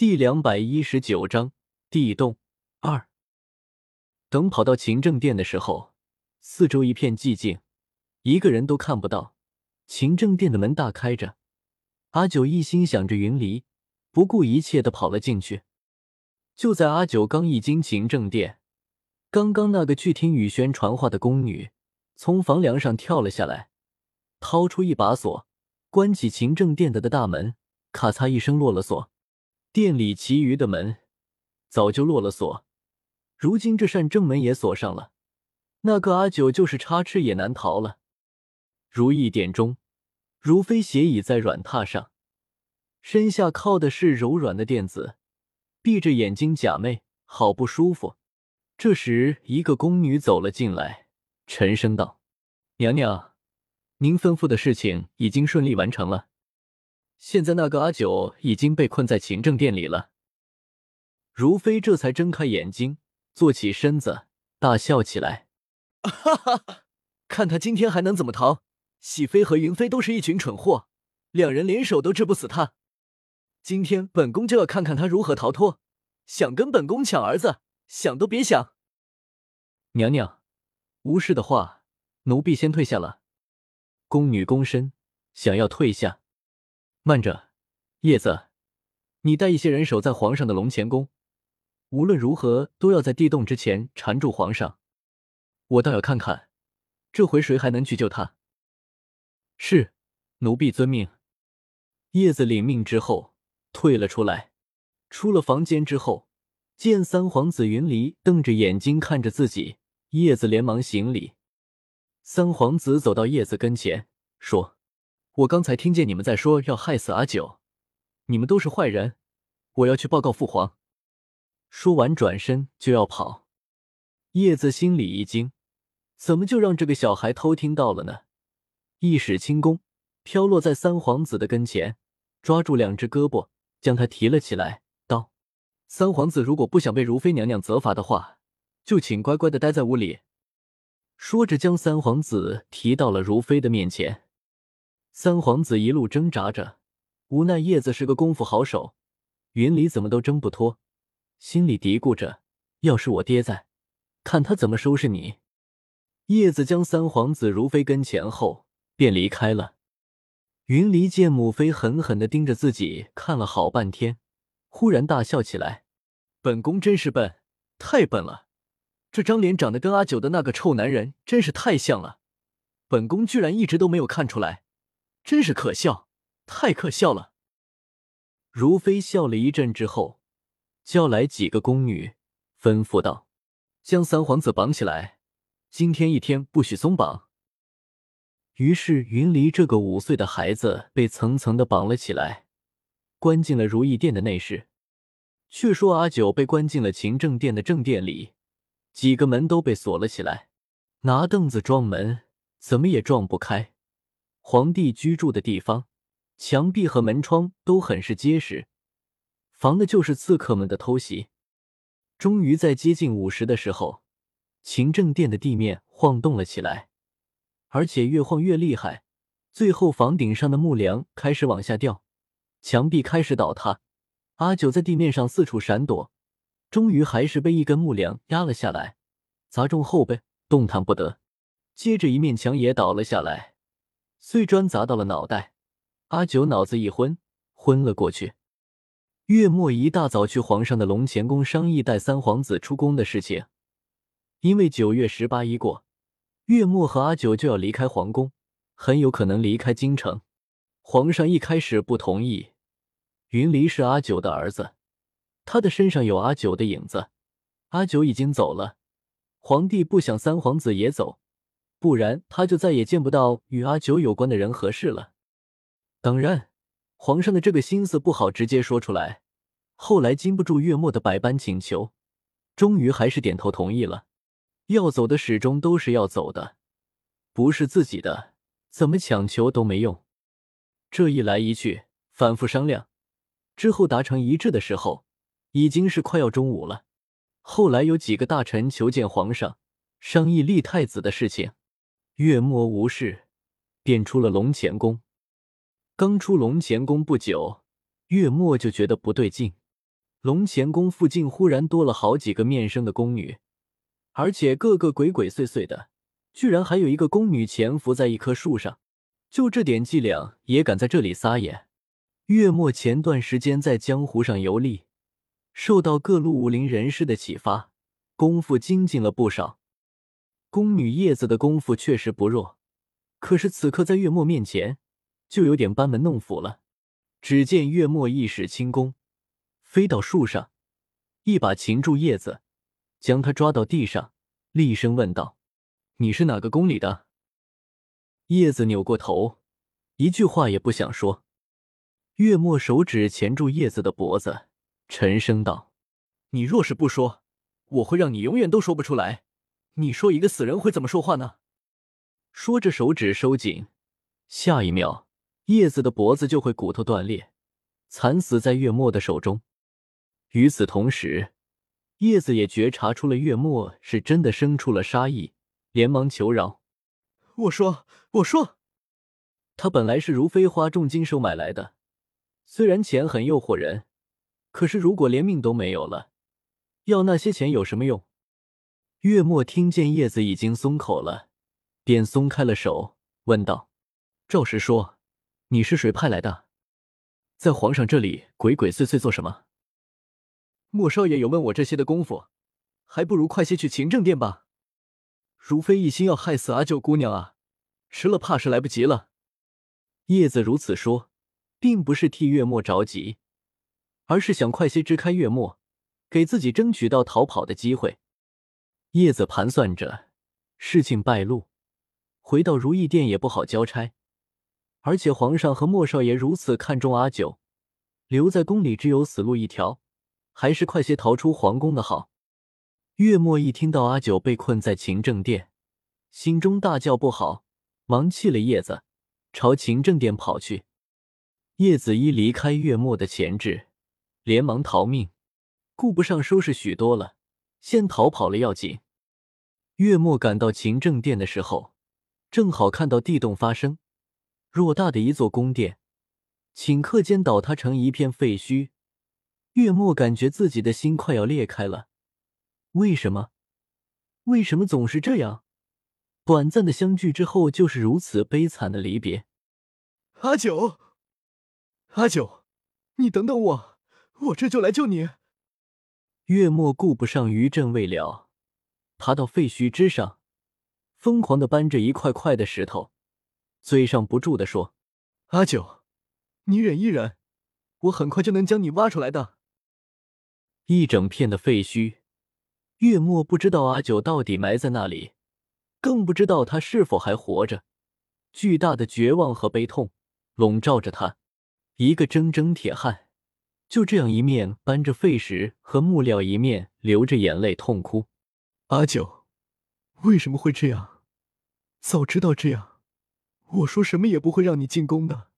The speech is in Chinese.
第两百一十九章地洞二。等跑到勤政殿的时候，四周一片寂静，一个人都看不到。勤政殿的门大开着，阿九一心想着云离，不顾一切的跑了进去。就在阿九刚一进勤政殿，刚刚那个去听雨轩传话的宫女从房梁上跳了下来，掏出一把锁，关起勤政殿的的大门，咔嚓一声落了锁。店里其余的门早就落了锁，如今这扇正门也锁上了，那个阿九就是插翅也难逃了。如意殿中，如妃斜倚在软榻上，身下靠的是柔软的垫子，闭着眼睛假寐，好不舒服。这时，一个宫女走了进来，沉声道：“娘娘，您吩咐的事情已经顺利完成了。”现在那个阿九已经被困在勤政殿里了。如妃这才睁开眼睛，坐起身子，大笑起来：“哈哈哈，看他今天还能怎么逃！喜妃和云妃都是一群蠢货，两人联手都治不死他。今天本宫就要看看他如何逃脱！想跟本宫抢儿子，想都别想！”娘娘，无事的话，奴婢先退下了。宫女躬身，想要退下。慢着，叶子，你带一些人守在皇上的龙潜宫，无论如何都要在地洞之前缠住皇上。我倒要看看，这回谁还能去救他。是，奴婢遵命。叶子领命之后退了出来，出了房间之后，见三皇子云离瞪着眼睛看着自己，叶子连忙行礼。三皇子走到叶子跟前，说。我刚才听见你们在说要害死阿九，你们都是坏人，我要去报告父皇。说完转身就要跑，叶子心里一惊，怎么就让这个小孩偷听到了呢？一使轻功，飘落在三皇子的跟前，抓住两只胳膊，将他提了起来，道：“三皇子如果不想被如妃娘娘责罚的话，就请乖乖的待在屋里。”说着，将三皇子提到了如妃的面前。三皇子一路挣扎着，无奈叶子是个功夫好手，云里怎么都挣不脱，心里嘀咕着：要是我爹在，看他怎么收拾你。叶子将三皇子如飞跟前后，便离开了。云离见母妃狠狠的盯着自己看了好半天，忽然大笑起来：“本宫真是笨，太笨了！这张脸长得跟阿九的那个臭男人真是太像了，本宫居然一直都没有看出来。”真是可笑，太可笑了！如妃笑了一阵之后，叫来几个宫女，吩咐道：“将三皇子绑起来，今天一天不许松绑。”于是云离这个五岁的孩子被层层的绑了起来，关进了如意殿的内室。却说阿九被关进了勤政殿的正殿里，几个门都被锁了起来，拿凳子撞门，怎么也撞不开。皇帝居住的地方，墙壁和门窗都很是结实，防的就是刺客们的偷袭。终于在接近午时的时候，勤政殿的地面晃动了起来，而且越晃越厉害，最后房顶上的木梁开始往下掉，墙壁开始倒塌。阿九在地面上四处闪躲，终于还是被一根木梁压了下来，砸中后背，动弹不得。接着一面墙也倒了下来。碎砖砸到了脑袋，阿九脑子一昏，昏了过去。月末一大早去皇上的龙潜宫商议带三皇子出宫的事情，因为九月十八一过，月末和阿九就要离开皇宫，很有可能离开京城。皇上一开始不同意，云离是阿九的儿子，他的身上有阿九的影子，阿九已经走了，皇帝不想三皇子也走。不然他就再也见不到与阿九有关的人和事了。当然，皇上的这个心思不好直接说出来。后来经不住月末的百般请求，终于还是点头同意了。要走的始终都是要走的，不是自己的，怎么强求都没用。这一来一去，反复商量之后达成一致的时候，已经是快要中午了。后来有几个大臣求见皇上，商议立太子的事情。月末无事，便出了龙潜宫。刚出龙潜宫不久，月末就觉得不对劲。龙潜宫附近忽然多了好几个面生的宫女，而且个个鬼鬼祟祟的，居然还有一个宫女潜伏在一棵树上。就这点伎俩也敢在这里撒野？月末前段时间在江湖上游历，受到各路武林人士的启发，功夫精进了不少。宫女叶子的功夫确实不弱，可是此刻在月末面前，就有点班门弄斧了。只见月末一使轻功，飞到树上，一把擒住叶子，将他抓到地上，厉声问道：“你是哪个宫里的？”叶子扭过头，一句话也不想说。月末手指钳住叶子的脖子，沉声道：“你若是不说，我会让你永远都说不出来。你说一个死人会怎么说话呢？”说着，手指收紧，下一秒，叶子的脖子就会骨头断裂，惨死在月末的手中。与此同时，叶子也觉察出了月末是真的生出了杀意，连忙求饶。我说，我说，他本来是如飞花重金收买来的，虽然钱很诱惑人，可是如果连命都没有了，要那些钱有什么用？月末听见叶子已经松口了，便松开了手，问道：“赵实说，你是谁派来的？在皇上这里鬼鬼祟祟做什么？莫少爷有问我这些的功夫，还不如快些去勤政殿吧。”如非一心要害死阿九姑娘啊，迟了怕是来不及了。叶子如此说，并不是替月末着急，而是想快些支开月末，给自己争取到逃跑的机会。叶子盘算着，事情败露，回到如意殿也不好交差，而且皇上和莫少爷如此看重阿九，留在宫里只有死路一条，还是快些逃出皇宫的好。月末一听到阿九被困在勤政殿，心中大叫不好，忙弃了叶子，朝勤政殿跑去。叶子一离开月末的前置，连忙逃命，顾不上收拾许多了，先逃跑了要紧。月末赶到勤政殿的时候，正好看到地洞发生，偌大的一座宫殿，顷刻间倒塌成一片废墟。月末感觉自己的心快要裂开了。为什么？为什么总是这样？短暂的相聚之后，就是如此悲惨的离别。阿九，阿九，你等等我，我这就来救你。月末顾不上余震未了，爬到废墟之上，疯狂的搬着一块块的石头，嘴上不住的说：“阿九，你忍一忍，我很快就能将你挖出来的。”一整片的废墟。月末不知道阿九到底埋在那里，更不知道他是否还活着。巨大的绝望和悲痛笼罩着他，一个铮铮铁汉，就这样一面搬着废石和木料，一面流着眼泪痛哭。阿九，为什么会这样？早知道这样，我说什么也不会让你进宫的。